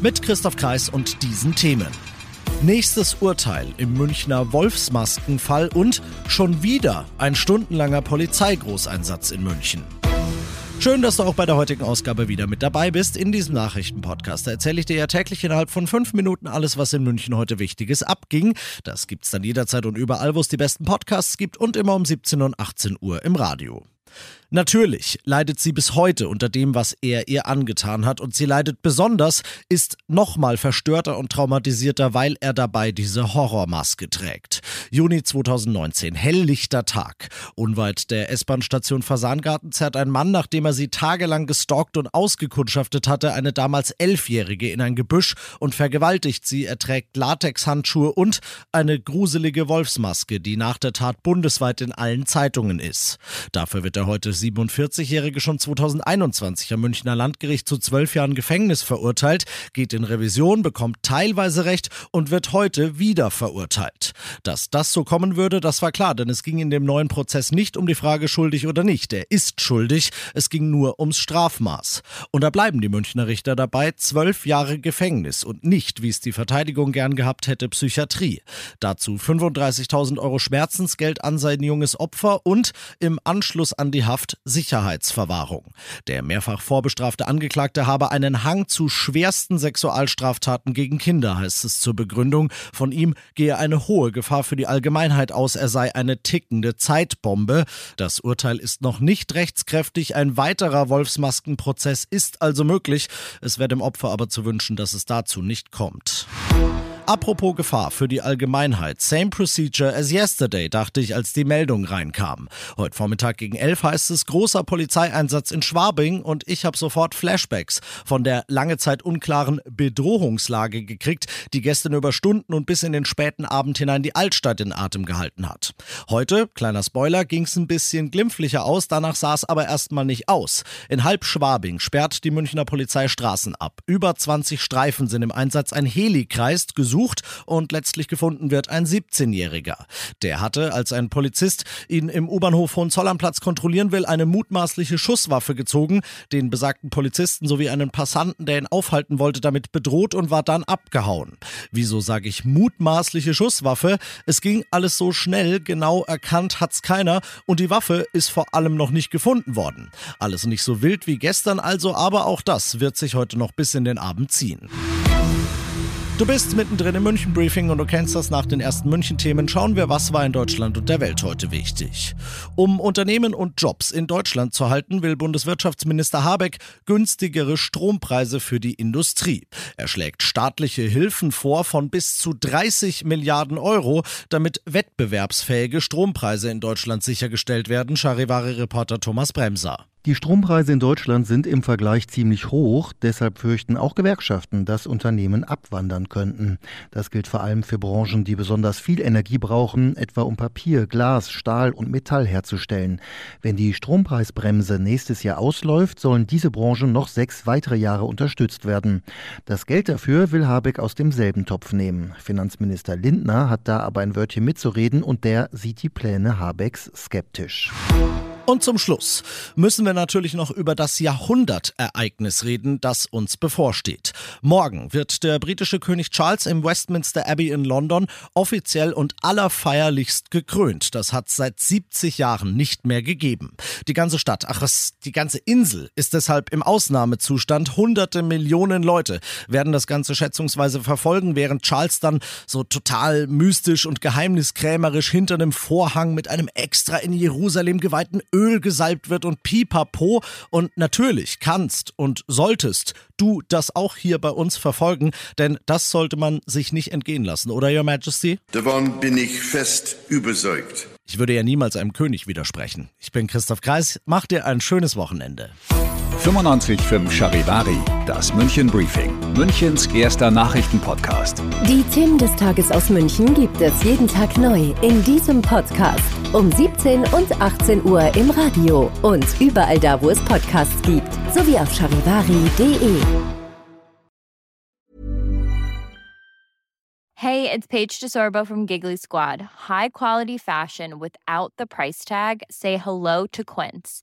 Mit Christoph Kreis und diesen Themen. Nächstes Urteil im Münchner Wolfsmaskenfall und schon wieder ein stundenlanger Polizeigroßeinsatz in München. Schön, dass du auch bei der heutigen Ausgabe wieder mit dabei bist. In diesem Nachrichtenpodcast erzähle ich dir ja täglich innerhalb von fünf Minuten alles, was in München heute Wichtiges abging. Das gibt's dann jederzeit und überall, wo es die besten Podcasts gibt und immer um 17 und 18 Uhr im Radio. Natürlich leidet sie bis heute unter dem, was er ihr angetan hat und sie leidet besonders, ist nochmal verstörter und traumatisierter, weil er dabei diese Horrormaske trägt. Juni 2019, helllichter Tag. Unweit der S-Bahn-Station Fasangarten zerrt ein Mann, nachdem er sie tagelang gestalkt und ausgekundschaftet hatte, eine damals Elfjährige in ein Gebüsch und vergewaltigt sie. Er trägt Latexhandschuhe und eine gruselige Wolfsmaske, die nach der Tat bundesweit in allen Zeitungen ist. Dafür wird er heute 47-Jährige schon 2021 am Münchner Landgericht zu zwölf Jahren Gefängnis verurteilt, geht in Revision, bekommt teilweise Recht und wird heute wieder verurteilt. Dass das so kommen würde, das war klar, denn es ging in dem neuen Prozess nicht um die Frage schuldig oder nicht. Er ist schuldig, es ging nur ums Strafmaß. Und da bleiben die Münchner Richter dabei, zwölf Jahre Gefängnis und nicht, wie es die Verteidigung gern gehabt hätte, Psychiatrie. Dazu 35.000 Euro Schmerzensgeld an sein junges Opfer und im Anschluss an die Haft Haft Sicherheitsverwahrung. Der mehrfach vorbestrafte Angeklagte habe einen Hang zu schwersten Sexualstraftaten gegen Kinder, heißt es zur Begründung. Von ihm gehe eine hohe Gefahr für die Allgemeinheit aus, er sei eine tickende Zeitbombe. Das Urteil ist noch nicht rechtskräftig, ein weiterer Wolfsmaskenprozess ist also möglich. Es wäre dem Opfer aber zu wünschen, dass es dazu nicht kommt. Apropos Gefahr für die Allgemeinheit. Same procedure as yesterday, dachte ich, als die Meldung reinkam. Heute Vormittag gegen elf heißt es großer Polizeieinsatz in Schwabing und ich habe sofort Flashbacks von der lange Zeit unklaren Bedrohungslage gekriegt, die gestern über Stunden und bis in den späten Abend hinein die Altstadt in Atem gehalten hat. Heute, kleiner Spoiler, ging es ein bisschen glimpflicher aus, danach sah es aber erstmal nicht aus. In halb Schwabing sperrt die Münchner Polizei Straßen ab. Über 20 Streifen sind im Einsatz, ein Heli kreist, gesucht gesucht und letztlich gefunden wird ein 17-Jähriger. Der hatte, als ein Polizist ihn im U-Bahnhof Hohenzollernplatz kontrollieren will, eine mutmaßliche Schusswaffe gezogen, den besagten Polizisten sowie einen Passanten, der ihn aufhalten wollte, damit bedroht und war dann abgehauen. Wieso sage ich mutmaßliche Schusswaffe? Es ging alles so schnell, genau erkannt hat's keiner und die Waffe ist vor allem noch nicht gefunden worden. Alles nicht so wild wie gestern also, aber auch das wird sich heute noch bis in den Abend ziehen. Du bist mittendrin im München Briefing und du kennst das nach den ersten München-Themen. Schauen wir, was war in Deutschland und der Welt heute wichtig. Um Unternehmen und Jobs in Deutschland zu halten, will Bundeswirtschaftsminister Habeck günstigere Strompreise für die Industrie. Er schlägt staatliche Hilfen vor von bis zu 30 Milliarden Euro, damit wettbewerbsfähige Strompreise in Deutschland sichergestellt werden, Charivari-Reporter Thomas Bremser. Die Strompreise in Deutschland sind im Vergleich ziemlich hoch, deshalb fürchten auch Gewerkschaften, dass Unternehmen abwandern könnten. Das gilt vor allem für Branchen, die besonders viel Energie brauchen, etwa um Papier, Glas, Stahl und Metall herzustellen. Wenn die Strompreisbremse nächstes Jahr ausläuft, sollen diese Branchen noch sechs weitere Jahre unterstützt werden. Das Geld dafür will Habeck aus demselben Topf nehmen. Finanzminister Lindner hat da aber ein Wörtchen mitzureden und der sieht die Pläne Habecks skeptisch. Und zum Schluss müssen wir natürlich noch über das Jahrhundertereignis reden, das uns bevorsteht. Morgen wird der britische König Charles im Westminster Abbey in London offiziell und allerfeierlichst gekrönt. Das hat seit 70 Jahren nicht mehr gegeben. Die ganze Stadt, ach was, die ganze Insel ist deshalb im Ausnahmezustand. Hunderte Millionen Leute werden das Ganze schätzungsweise verfolgen, während Charles dann so total mystisch und geheimniskrämerisch hinter einem Vorhang mit einem extra in Jerusalem geweihten Öl gesalbt wird und pipapo. Und natürlich kannst und solltest du das auch hier bei uns verfolgen, denn das sollte man sich nicht entgehen lassen, oder Your Majesty? Davon bin ich fest überzeugt. Ich würde ja niemals einem König widersprechen. Ich bin Christoph Kreis, mach dir ein schönes Wochenende. 95.5 Charivari, das München Briefing, Münchens erster Nachrichtenpodcast. Die Themen des Tages aus München gibt es jeden Tag neu in diesem Podcast. Um 17 und 18 Uhr im Radio und überall da, wo es Podcasts gibt. Sowie auf charivari.de. Hey, it's Paige DeSorbo from Giggly Squad. High quality fashion without the price tag? Say hello to Quince.